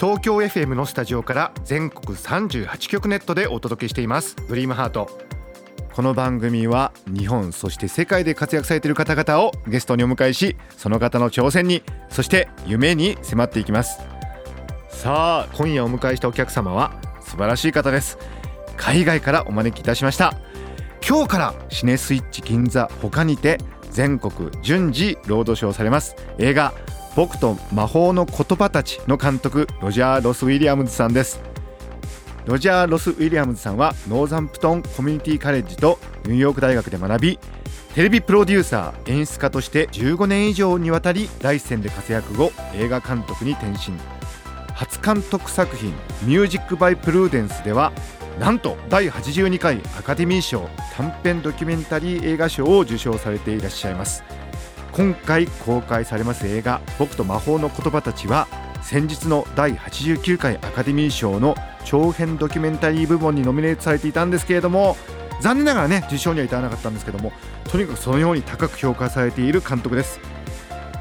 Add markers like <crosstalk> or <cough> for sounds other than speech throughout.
東京 FM のスタジオから全国38局ネットでお届けしています。ドリームハート。この番組は日本そして世界で活躍されている方々をゲストにお迎えしその方の挑戦にそして夢に迫っていきます。さあ今夜お迎えしたお客様は素晴らしい方です。海外からお招きいたしました。今日からシネスイッチ銀座他にて全国順次ロードショーされます。映画僕と魔法の言葉たちの監督ロジャー・ロス・ウィリアムズさんです。ロジャー・ロス・ウィリアムズさんはノーザンプトンコミュニティカレッジとニューヨーク大学で学びテレビプロデューサー演出家として15年以上にわたり第一線で活躍後映画監督に転身。初監督作品「ミュージック・バイ・プルーデンス」ではなんと第82回アカデミー賞短編ドキュメンタリー映画賞を受賞されていらっしゃいます。今回公開されます映画「僕と魔法の言葉たち」は先日の第89回アカデミー賞の長編ドキュメンタリー部門にノミネートされていたんですけれども残念ながらね受賞には至らなかったんですけどもとにかくそのように高く評価されている監督です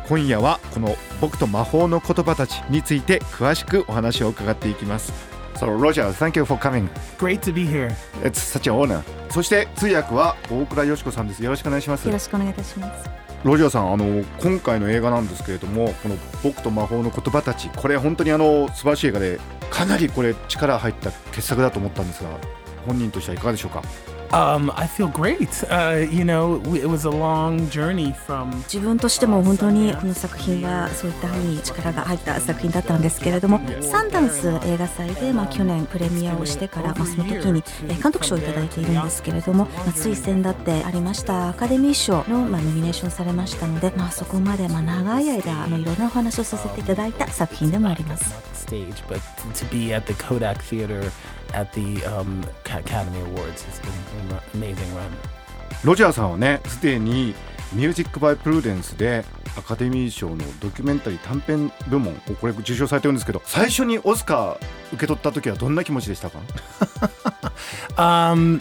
今夜はこの「僕と魔法の言葉たち」について詳しくお話を伺っていきます So Roger, thank you for coming. Great to be here. It's such an honor. そして通訳は大倉よしこさんです。よろしくお願いしますよ。ろしくお願いいたします。ロジャーさん、あの今回の映画なんですけれども、この僕と魔法の言葉たち、これ本当にあの素晴らしい映画で、かなりこれ力入った傑作だと思ったんですが、本人としてはいかがでしょうか？Um, I feel great. Uh, you know, it was a long journey from 自分としても本当にこの作品はそういったふうに力が入った作品だったんですけれどもサンダンス映画祭で、まあ、去年プレミアをしてから、まあ、その時にえー監督賞をいただいているんですけれども、まあ、つい先だってありましたアカデミー賞の、まあ、ノミネーションされましたので、まあ、そこまで、まあ、長い間あのいろんなお話をさせていただいた作品でもあります。stage, but to be at the Kodak Theater at the um, Ca- Academy Awards has been an amazing run. ロジャーさんはね、すでにミュージック・バイ・プルーデンスでアカデミー賞のドキュメンタリー短編部門をこれ受賞されてるんですけど、最初にオスカー受け取った時はどんな気持ちでしたか？<laughs> Um,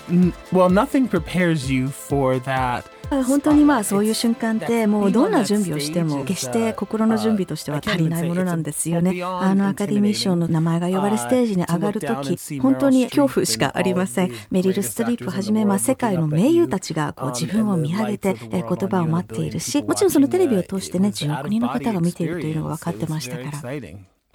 well, nothing prepares you for that. 本当にまあそういう瞬間ってもうどんな準備をしても決して心の準備としては足りないものなんですよね。あのアカデミー賞の名前が呼ばれステージに上がるとき本当に恐怖しかありません。メリル・ストリップはじめまあ世界の名優たちがこう自分を見上げてえー言葉を待っているしもちろんそのテレビを通してね10億人の方が見ているというのが分かってましたから。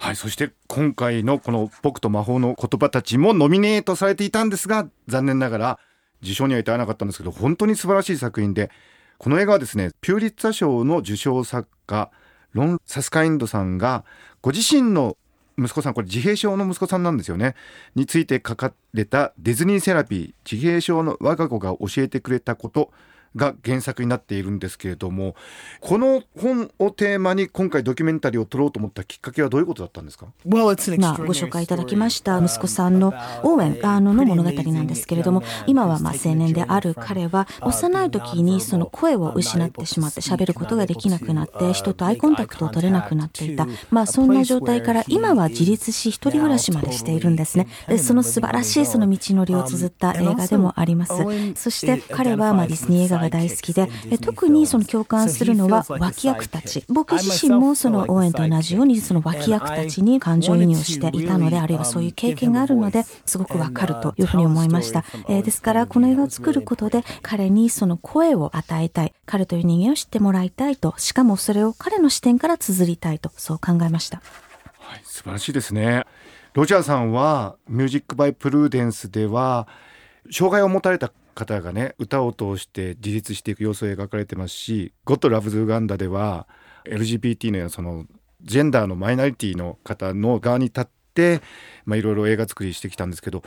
はい、そして今回のこの僕と魔法の言葉たちもノミネートされていたんですが、残念ながら受賞には至らなかったんですけど、本当に素晴らしい作品で、この映画はですね、ピューリッツァ賞の受賞作家、ロン・サスカインドさんが、ご自身の息子さん、これ自閉症の息子さんなんですよね、について書かれたディズニーセラピー、自閉症の我が子が教えてくれたこと、が原作になっているんですけれどもこの本をテーマに今回ドキュメンタリーを撮ろうと思ったきっかけはどういうことだったんですか？まあ、ご紹介いただきました。息子さんのオーウェンあのの物語なんですけれども今はまあ uh, 青年である彼は幼い時にその声を失ってしまって喋ることができなくなって人とアイコンタクトを取れなくなっていた。まあそんな状態から今は自立し一人暮らしまでしているんですね。でその素晴らしいその道のりを綴った映画でもあります。そして彼はまあディズニー映画が大好きでえ特にその共感するのは脇役たち。僕自身もそのオーエンと同じようにその脇役たちに感情移入していたのであるいはそういう経験があるのですごくわかるというふうに思いました、えーですからこの映画を作ることで彼にその声を与えたい彼という人間を知ってもらいたいとしかもそれを彼の視点から綴りたいとそう考えました。はい、素晴らしいですね。ロジャーさんは「ミュージック・バイ・プルーデンス」では障害を持たれた方がね歌を通して自立していく様子を描かれてますし「ゴッド・ラブズ・ウガンダ」では LGBT のそのジェンダーのマイノリティの方の側に立ってまあいろいろ映画作りしてきたんですけど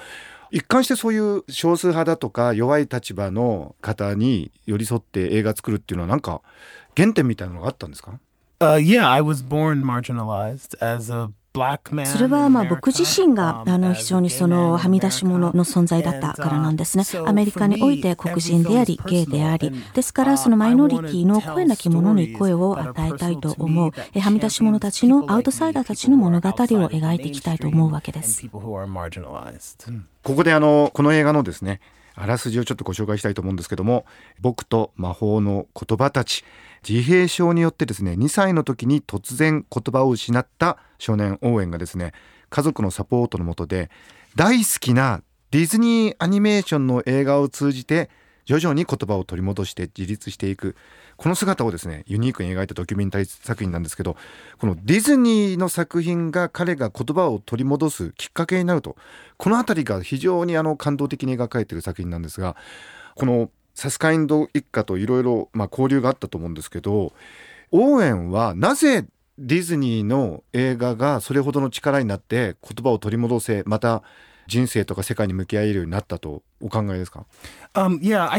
一貫してそういう少数派だとか弱い立場の方に寄り添って映画作るっていうのはなんか原点みたいなのがあったんですか？Uh, yeah, I was born marginalized as a それはまあ僕自身があの非常にそのはみ出し物の存在だったからなんですね。アメリカにおいて黒人であり、ゲイであり、ですからそのマイノリティの声なき者に声を与えたいと思う、はみ出し者たちのアウトサイダーたちの物語を描いていきたいと思うわけです。ここであの、この映画のですね、あらすじをちょっとご紹介したいと思うんですけども僕と魔法の言葉たち自閉症によってですね2歳の時に突然言葉を失った少年オーエンがですね家族のサポートのもとで大好きなディズニーアニメーションの映画を通じて徐々に言葉を取り戻して自立していく。この姿をですねユニークに描いたドキュメンタリー作品なんですけどこのディズニーの作品が彼が言葉を取り戻すきっかけになるとこの辺りが非常にあの感動的に描かれている作品なんですがこのサスカインド一家といろいろ交流があったと思うんですけどオーエンはなぜディズニーの映画がそれほどの力になって言葉を取り戻せまた人生とか世界に向き合えるようになったとお考えですか？Um, yeah,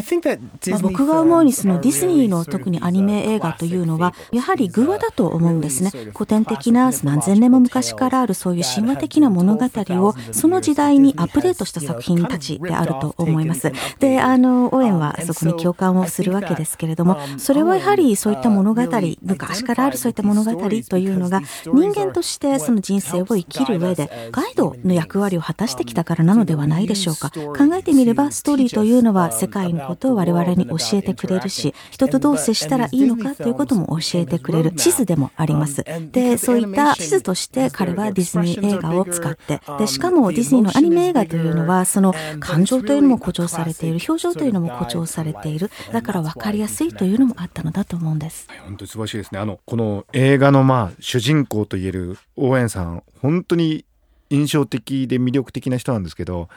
僕が思うにそのディズニーの特にアニメ映画というのはやはり偶話だと思うんですね。古典的な何千年も昔からあるそういう神話的な物語をその時代にアップデートした作品たちであると思います。であのオエンはそこに共感をするわけですけれどもそれはやはりそういった物語昔からあるそういった物語というのが人間としてその人生を生きる上でガイドの役割を果たしてきたからなのではないでしょうか。考えてみればネバーストーリーというのは世界のことを我々に教えてくれるし、人とどう接したらいいのかということも教えてくれる地図でもあります。で、そういった地図として彼はディズニー映画を使って、で、しかもディズニーのアニメ映画というのは、その感情というのも誇張されている、表情というのも誇張されている、だから分かりやすいというのもあったのだと思うんです。本当に素晴らしいですね。あの、この映画のまあ主人公といえる応援さん、本当に印象的で魅力的な人なんですけど、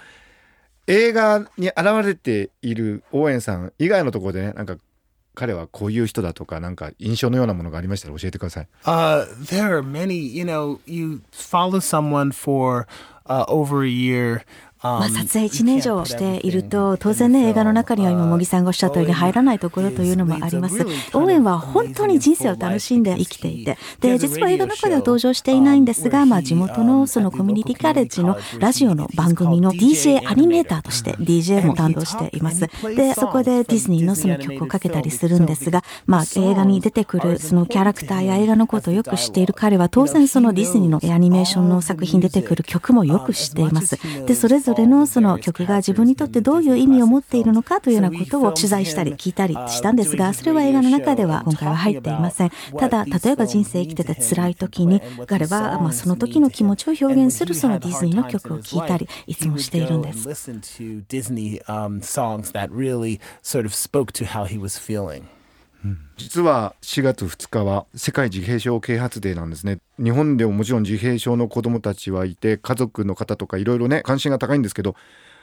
映画に現れている応援さん以外のところでねなんか彼はこういう人だとかなんか印象のようなものがありましたら教えてください。Uh, there are many, you know, you follow someone for、uh, over a year まあ、撮影1年以上していると当然ね映画の中には今茂木さんがおっしゃったように入らないところというのもありますオーエンは本当に人生を楽しんで生きていてで実は映画の中では登場していないんですが、まあ、地元のそのコミュニティカレッジのラジオの番組の DJ アニメーターとして DJ も担当しています。でそこでディズニーのその曲をかけたりするんですが、まあ、映画に出てくるそのキャラクターや映画のことをよく知っている彼は当然そのディズニーのアニメーションの作品出てくる曲もよく知っています。でそれぞれのその曲が自分にとってどういう意味を持っているのかというようなことを取材したり聞いたりしたんですが、それは映画の中では今回は入っていません。ただ、例えば人生生きてて辛い時に、彼はまあその時の気持ちを表現するそのディズニーの曲を聴いたり、いつもしているんです。実は4月2日は世界自閉症啓発デーなんですね。日本でももちろん自閉症の子どもたちはいて家族の方とかいろいろね関心が高いんですけど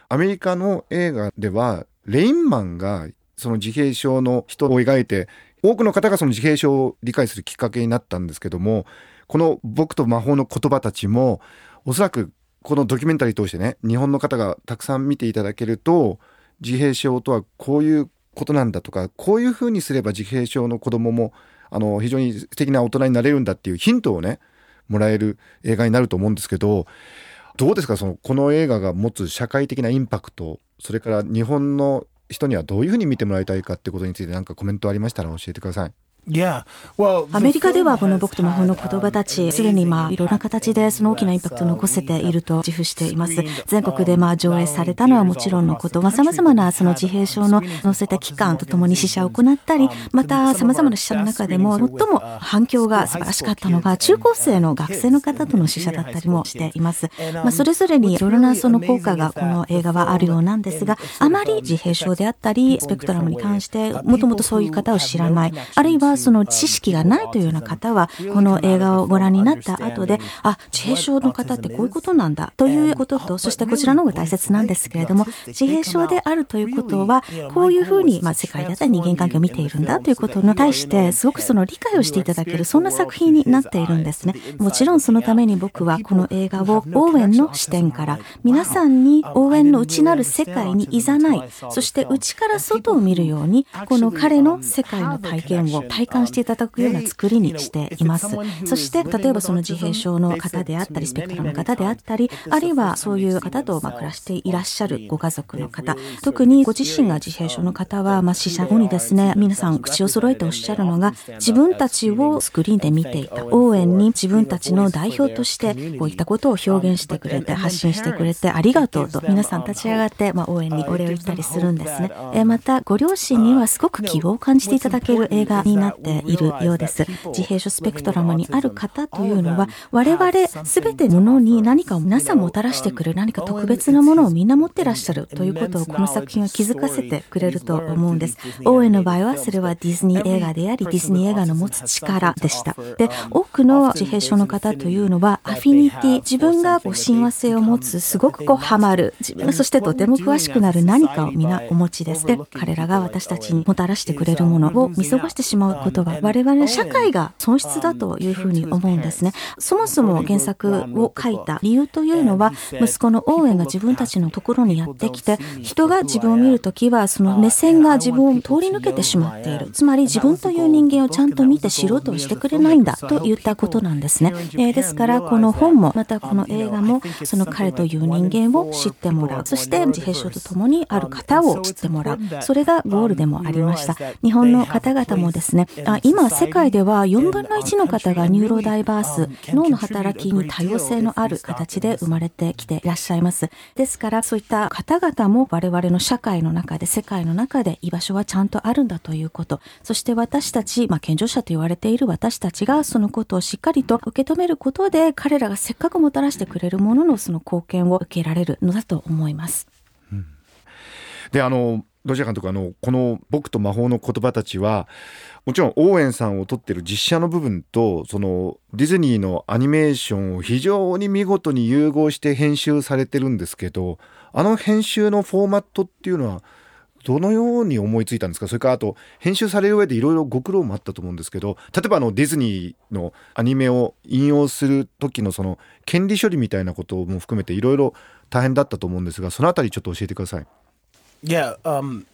アメリカの映画ではレインマンがその自閉症の人を描いて多くの方がその自閉症を理解するきっかけになったんですけどもこの「僕と魔法の言葉たちも」おそらくこのドキュメンタリー通してね日本の方がたくさん見ていただけると自閉症とはこういうことなんだとかこういうふうにすれば自閉症の子供もあの非常に素敵な大人になれるんだっていうヒントをねもらえる映画になると思うんですけどどうですか？そのこの映画が持つ社会的なインパクトそれから日本の人にはどういうふうに見てもらいたいかってことについて何かコメントありましたら教えてください。アメリカではこの僕と魔法の言葉たち、すでにまあいろんな形でその大きなインパクトを残せていると自負しています。全国でまあ上映されたのはもちろんのこと、まあ、様々なその自閉症の載せた機関とともに試写を行ったり、また様々な試写の中でも最も反響が素晴らしかったのが中高生の学生の方との試写だったりもしています。まあ、それぞれにいろいろなその効果がこの映画はあるようなんですが、あまり自閉症であったり、スペクトラムに関してもともとそういう方を知らない、あるいはその知識がないというような方は、この映画をご覧になった後で、あ、自閉症の方ってこういうことなんだということと、そしてこちらの方が大切なんですけれども、自閉症であるということは、こういうふうに、まあ、世界だったり人間関係を見ているんだということに対して、すごくその理解をしていただける、そんな作品になっているんですね。もちろんそのために僕はこの映画を応援の視点から、皆さんに応援の内なる世界にいざない、そして内から外を見るように、この彼の世界の体験を体体感していただくような作りにしています。そして例えばその自閉症の方であったりスペクトラムの方であったりあるいはそういう方とまあ暮らしていらっしゃるご家族の方特にご自身が自閉症の方はまあ死者後にですね皆さん口を揃えておっしゃるのが自分たちをスクリーンで見ていた応援に自分たちの代表としてこういったことを表現してくれて発信してくれてありがとうと皆さん立ち上がってまあ応援にお礼を言ったりするんですね。えまたご両親にはすごく希望を感じていただける映画になっているようです。自閉症スペクトラムにある方というのは我々全てのものに何かを皆さんもたらしてくる何か特別なものをみんな持ってらっしゃるということをこの作品は気づかせてくれると思うんです。オーエンの場合はそれはディズニー映画でありディズニー映画の持つ力でした。で、多くの自閉症の方というのはアフィニティ、自分が親和性を持つ、すごくこうハマる、自分そしてとても詳しくなる何かを皆お持ちです。で、彼らが私たちにもたらしてくれるものを見過ごしてしまうことは我々社会が損失だというふうに思うんですね。そもそも原作を書いた理由というのは息子のオーエンが自分たちのところにやってきて人が自分を見るときはその目線が自分を通り抜けてしまっている。つまり自分という人間をちゃんと見て知ろうとしてくれないんだと言ったことなんですね、えー、ですからこの本もまたこの映画もその彼という人間を知ってもらう。そして自閉症とともにある方を知ってもらう。それがゴールでもありました。日本の方々もですねあ今世界では4分の1の方がニューロダイバース脳の働きに多様性のある形で生まれてきていらっしゃいます。ですからそういった方々も我々の社会の中で世界の中で居場所はちゃんとあるんだということ。そして私たち、まあ、健常者と言われている私たちがそのことをしっかりと受け止めることで彼らがせっかくもたらしてくれるもののその貢献を受けられるのだと思います。うん、であのロジャ監督あのこの「僕と魔法の言葉たちは」もちろんオーエンさんを撮ってる実写の部分とそのディズニーのアニメーションを非常に見事に融合して編集されてるんですけどあの編集のフォーマットっていうのはどのように思いついたんですか？それからあと編集される上でいろいろご苦労もあったと思うんですけど例えばあのディズニーのアニメを引用する時のその権利処理みたいなことも含めていろいろ大変だったと思うんですがそのあたりちょっと教えてください。Yeah, um,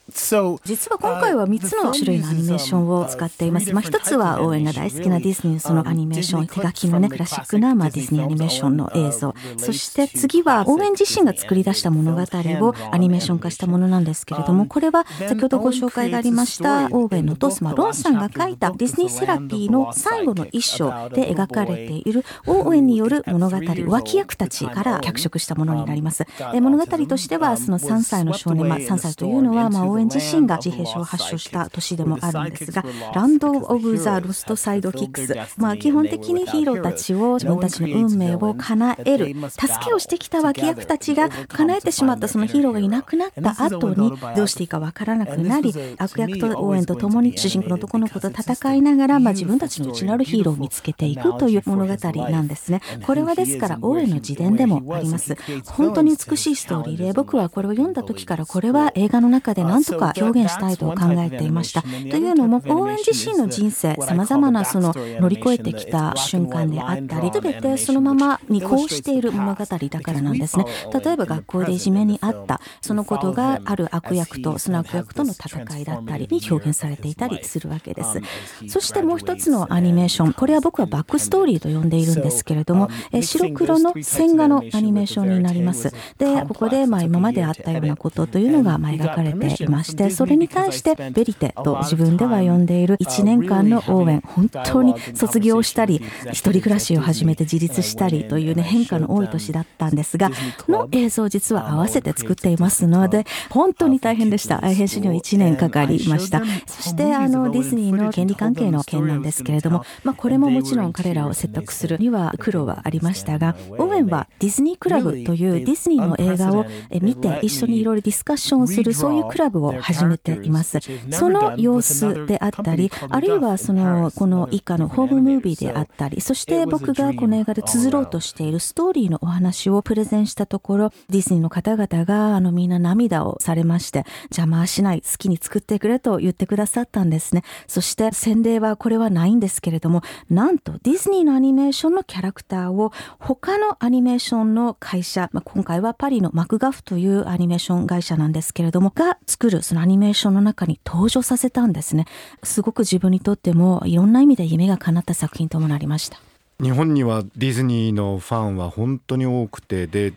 実は今回は3つの種類のアニメーションを使っています。まあ、1つは応援が大好きなディズニーそのアニメーション、手書きのね、クラシックな、まあ、ディズニーアニメーションの映像。そして次は応援自身が作り出した物語をアニメーション化したものなんですけれども、これは先ほどご紹介がありましたオーウェンのトスマ・ロンさんが書いたディズニーセラピーの最後の一章で描かれているオーウェンによる物語、脇役たちから脚色したものになります。物語としては、その3歳の少年、まあ、3歳というのは、まあ、オーウェン自身が自閉症を発症した年でもあるんですが、ランド・オブ・ザ・ロスト・サイド・キックス。まあ、基本的にヒーローたちを自分たちの運命を叶える、助けをしてきた脇役たちが叶えてしまったそのヒーローがいなくなった後に、どうしていいかわからなくなり、悪役と応援とともに主人公の男の子と戦いながら、まあ、自分たちの内なるヒーローを見つけていくという物語なんですね。これはですから、応援の自伝でもあります。本当に美しいストーリーで、僕はこれを読んだ時からこれは映画の中で何とか表現したいと考えていました。というのも、応援自身の人生、様々なその乗り越えてきた瞬間であったり、すべてそのままにこうしている物語だからなんですね。例えば学校でいじめにあった、そのことがある悪役と、その悪役との戦いだったりに表現されていたりするわけです。そしてもう一つのアニメーション、これは僕はバックストーリーと呼んでいるんですけれども、え白黒の線画のアニメーションになります。で、ここでまあ今まであったようなことというのがまあ描かれていまして、それに対してベリテと自分では呼んでいる1年間の応援、本当に卒業したり、一人暮らしを始めて自立したりというね、変化の多い年だったんですが、の映像を実は合わせて作っていますので、本当に大変でした。編集には1年かかりました。そして、あの、ディズニーの権利関係の件なんですけれども、まあ、これももちろん彼らを説得するには苦労はありましたが、オーウェンはディズニークラブというディズニーの映画を見て一緒にいろいろディスカッションをするそういうクラブをを始めています。その様子であったり、あるいはその、この以下のホームムービーであったり、そして僕がこの映画で綴ろうとしているストーリーのお話をプレゼンしたところ、ディズニーの方々があのみんな涙をされまして、邪魔しない、好きに作ってくれと言ってくださったんですね。そして洗礼はこれはないんですけれども、なんとディズニーのアニメーションのキャラクターを他のアニメーションの会社、まあ、今回はパリのマクガフというアニメーション会社なんですけれども、が作るそのアニメーションの中に登場させたんですね。すごく自分にとってもいろんな意味で夢が叶った作品ともなりました。日本にはディズニーのファンは本当に多くてで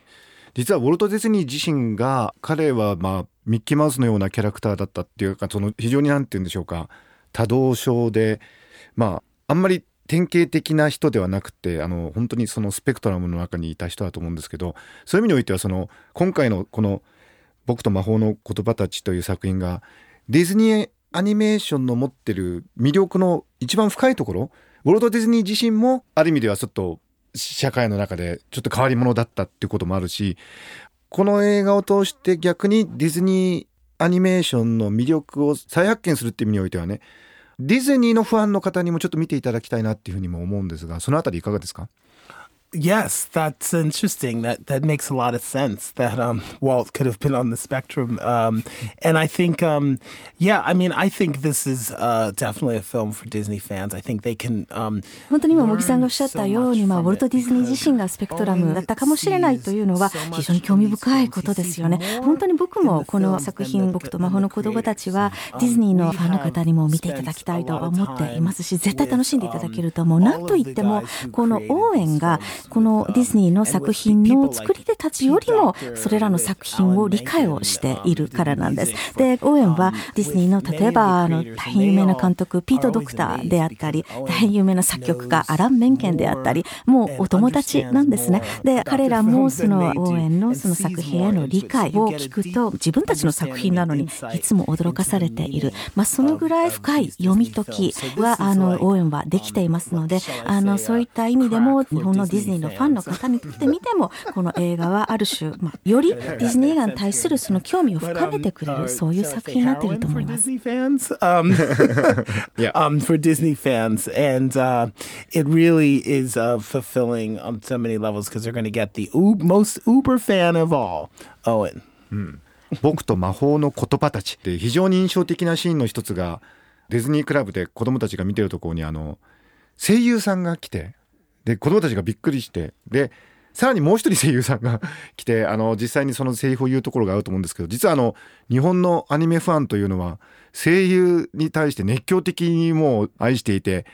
実はウォルト・ディズニー自身が彼はまあミッキーマウスのようなキャラクターだったっていうかその非常に何て言うんでしょうか。多動症でまああんまり典型的な人ではなくてあの本当にそのスペクトラムの中にいた人だと思うんですけどそういう意味においてはその今回のこの「僕と魔法の言葉たち」という作品がディズニーアニメーションの持ってる魅力の一番深いところウォルト・ディズニー自身もある意味ではちょっと社会の中でちょっと変わり者だったっていうこともあるしこの映画を通して逆にディズニーアニメーションの魅力を再発見するっていう意味においてはねディズニーのファンの方にもちょっと見ていただきたいなっていうふうにも思うんですがそのあたりいかがですか？Yes, that's interesting. That that makes a lot of sense. That um, Walt could have been on the spectrum, um, and I think, um, yeah, I mean, I think this is uh, definitely a film for Disney fans. I think they can. Um, 本当に今茂木さんがおっしゃったように、まあ、ウォルト・ディズニー自身がスペクトラムだったかもしれないというのは非常に興味深いことですよね。本当に僕もこの作品「僕と魔法の子供たち」はディズニーのファンの方にも見ていただきたいと思っていますし絶対楽しんでいただけると思う。なんといってもこの応援がこのディズニーの作品の作り手たちよりもそれらの作品を理解をしているからなんです。で、オーエンはディズニーの例えばあの大変有名な監督ピート・ドクターであったり大変有名な作曲家アラン・メンケンであったりもうお友達なんですね。で、彼らもそのオーエンのその作品への理解を聞くと自分たちの作品なのにいつも驚かされている。まあ、そのぐらい深い読み解きはあのオーエンはできていますので、あのそういった意味でも日本のディズニーのファンの方にとってみても <laughs> この映画はある種、まあ、よりディズニー映画に対するその興味を深めてくれるそういう作品になっていると思います。Disney fans, <laughs> um, Yeah. <laughs> um, for Disney fans, and uh, it really is uh, fulfilling on so many levels because they're going to get the u- most uber fan of all, Owen. 僕と魔法の言葉たちって非常に印象的なシーンの一つがディズニークラブで子供たちが見てるところにあの声優さんが来てで子供たちがびっくりしてでさらにもう一人声優さんが <laughs> 来てあの実際にそのセリフを言うところがあると思うんですけど実はあの日本のアニメファンというのは声優に対して熱狂的にもう愛していて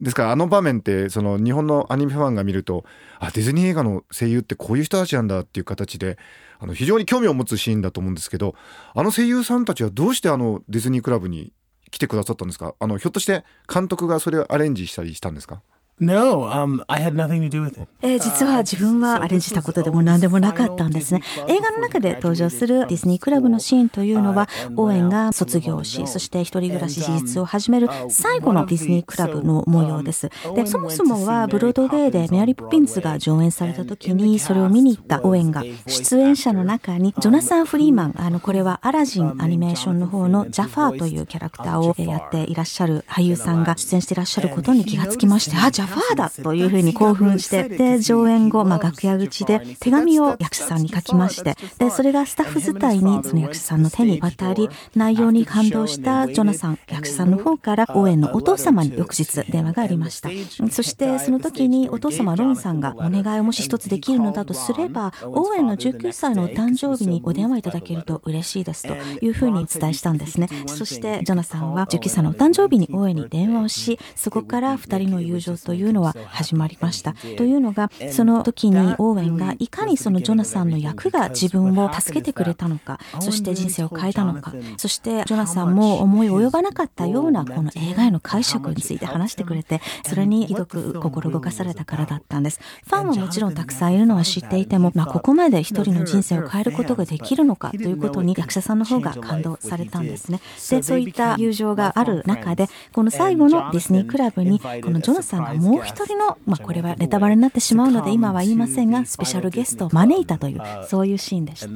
ですからあの場面ってその日本のアニメファンが見るとあディズニー映画の声優ってこういう人たちなんだっていう形であの非常に興味を持つシーンだと思うんですけどあの声優さんたちはどうしてあのディズニークラブに来てくださったんですか？あのひょっとして監督がそれをアレンジしたりしたんですか？No, um, I had nothing to do with it. えー実は自分はアレンジしたことでも何でもなかったんですね。映画の中で登場するディズニークラブのシーンというのは、オーエンが卒業し、そして一人暮らし事実を始める最後のディズニークラブの模様です。で、そもそもはブロードウェイでメアリー・ポピンズが上演された時に、それを見に行ったオーエンが出演者の中に、ジョナサン・フリーマン、あの、これはアラジンアニメーションの方のジャファーというキャラクターをえー。やっていらっしゃる俳優さんが出演していらっしゃることに気がつきまして、あ、ジャファーだというふうに興奮して、で、上演後、まあ、楽屋口で手紙を役者さんに書きまして、で、それがスタッフ自体にその役者さんの手に渡り、内容に感動したジョナサン役者さんの方から、応援のお父様に翌日電話がありました。そして、その時にお父様ロンさんがお願いをもし一つできるのだとすれば、応援の19歳のお誕生日にお電話いただけると嬉しいですというふうにお伝えしたんですね。そして、ジョナさんは19歳のお誕生日に応援に電話をし、そこから二人の友情というのは始まりました。というのが、その時にオーウェンがいかにそのジョナサンの役が自分を助けてくれたのか、そして人生を変えたのか、そしてジョナサンも思い及ばなかったようなこの映画への解釈について話してくれて、それにひどく心動かされたからだったんです。ファンはもちろんたくさんいるのは知っていても、まあ、ここまで一人の人生を変えることができるのかということに役者さんの方が感動されたんですね。で、そういった友情がある中で、この最後のディズニークラブに、このジョナサンがもう一人の、まあ、これはネタバレになってしまうので今は言いませんが、スペシャルゲストを招いたという、そういうシーンでした。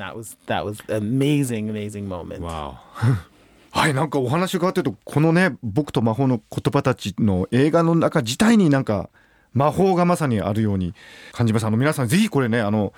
<laughs> はいなんかお話伺ってるとこのね僕と魔法の言葉たちの映画の中自体になんか魔法がまさにあるように感じます。あの皆さんぜひこれねあの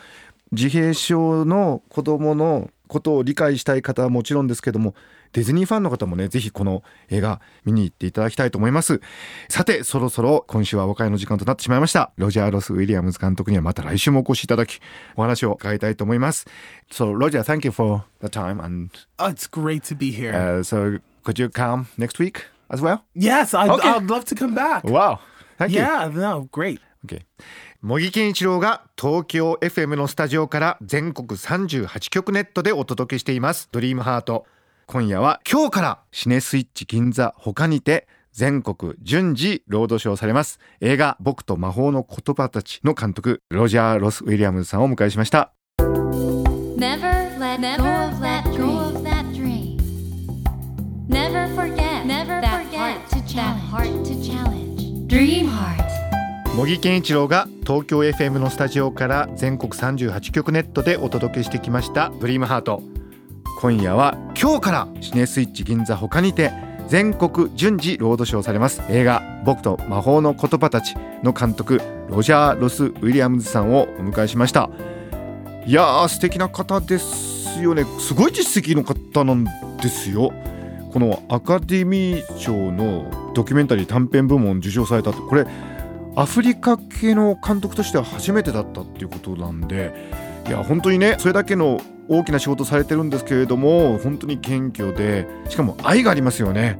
自閉症の子供のことを理解したい方はもちろんですけどもディズニーファンの方もねぜひこの映画見に行っていただきたいと思いますさてそろそろ今週はお別れの時間となってしまいましたロジャー・ロス・ウィリアムズ監督にはまた来週もお越しいただきお話を伺いたいと思います So Roger thank you for the time and、Oh, it's great to be here. uh, so could you come next week as well yes, I'd, Okay. I'd love to come back. Wow thank you Yeah, no, great. Okay 茂木健一郎が東京 FM のスタジオから全国38局ネットでお届けしています「ドリームハート今夜は今日からシネスイッチ銀座他にて全国順次ロードショーされます映画「僕と魔法の言葉たち」の監督ロジャー・ロス・ウィリアムズさんをお迎えしました Never let go of that dream. Never forget Never that heart to challenge. heart to challenge. Dream heart. 茂木健一郎が東京 FM のスタジオから全国38局ネットでお届けしてきました「ドリームハート。今夜は今日からシネスイッチ銀座他にて全国順次ロードショーされます。映画「僕と魔法の言葉たち」の監督ロジャー・ロス・ウィリアムズさんをお迎えしました。いやー素敵な方ですよね。すごい実績の方なんですよ。このアカデミー賞のドキュメンタリー短編部門受賞されたってこれアフリカ系の監督としては初めてだったっていうことなんでいや本当にねそれだけの大きな仕事されてるんですけれども本当に謙虚でしかも愛がありますよね。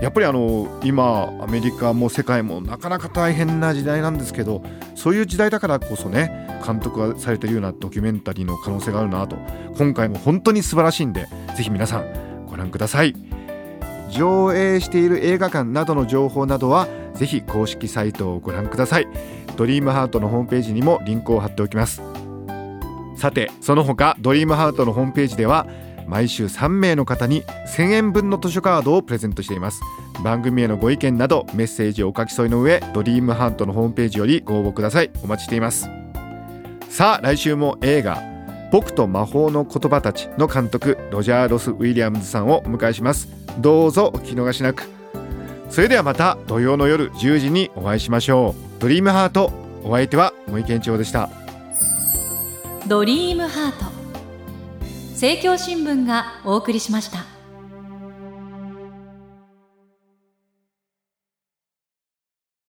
やっぱりあの今アメリカも世界もなかなか大変な時代なんですけどそういう時代だからこそね監督がされてるようなドキュメンタリーの可能性があるなと今回も本当に素晴らしいんでぜひ皆さんご覧ください。上映している映画館などの情報などはぜひ公式サイトをご覧ください。ドリームハートのホームページにもリンクを貼っておきます。さてその他ドリームハートのホームページでは毎週3名の方に1000円分の図書カードをプレゼントしています。番組へのご意見などメッセージをお書き添えの上ドリームハートのホームページよりご応募ください。お待ちしています。さあ来週も映画僕と魔法の言葉たちの監督ロジャー・ロス・ウィリアムズさんをお迎えします。どうぞお聞き逃しなく。それではまた土曜の夜10時にお会いしましょう。ドリームハートお相手は森健一郎でした。ドリームハート。政教新聞がお送りしました。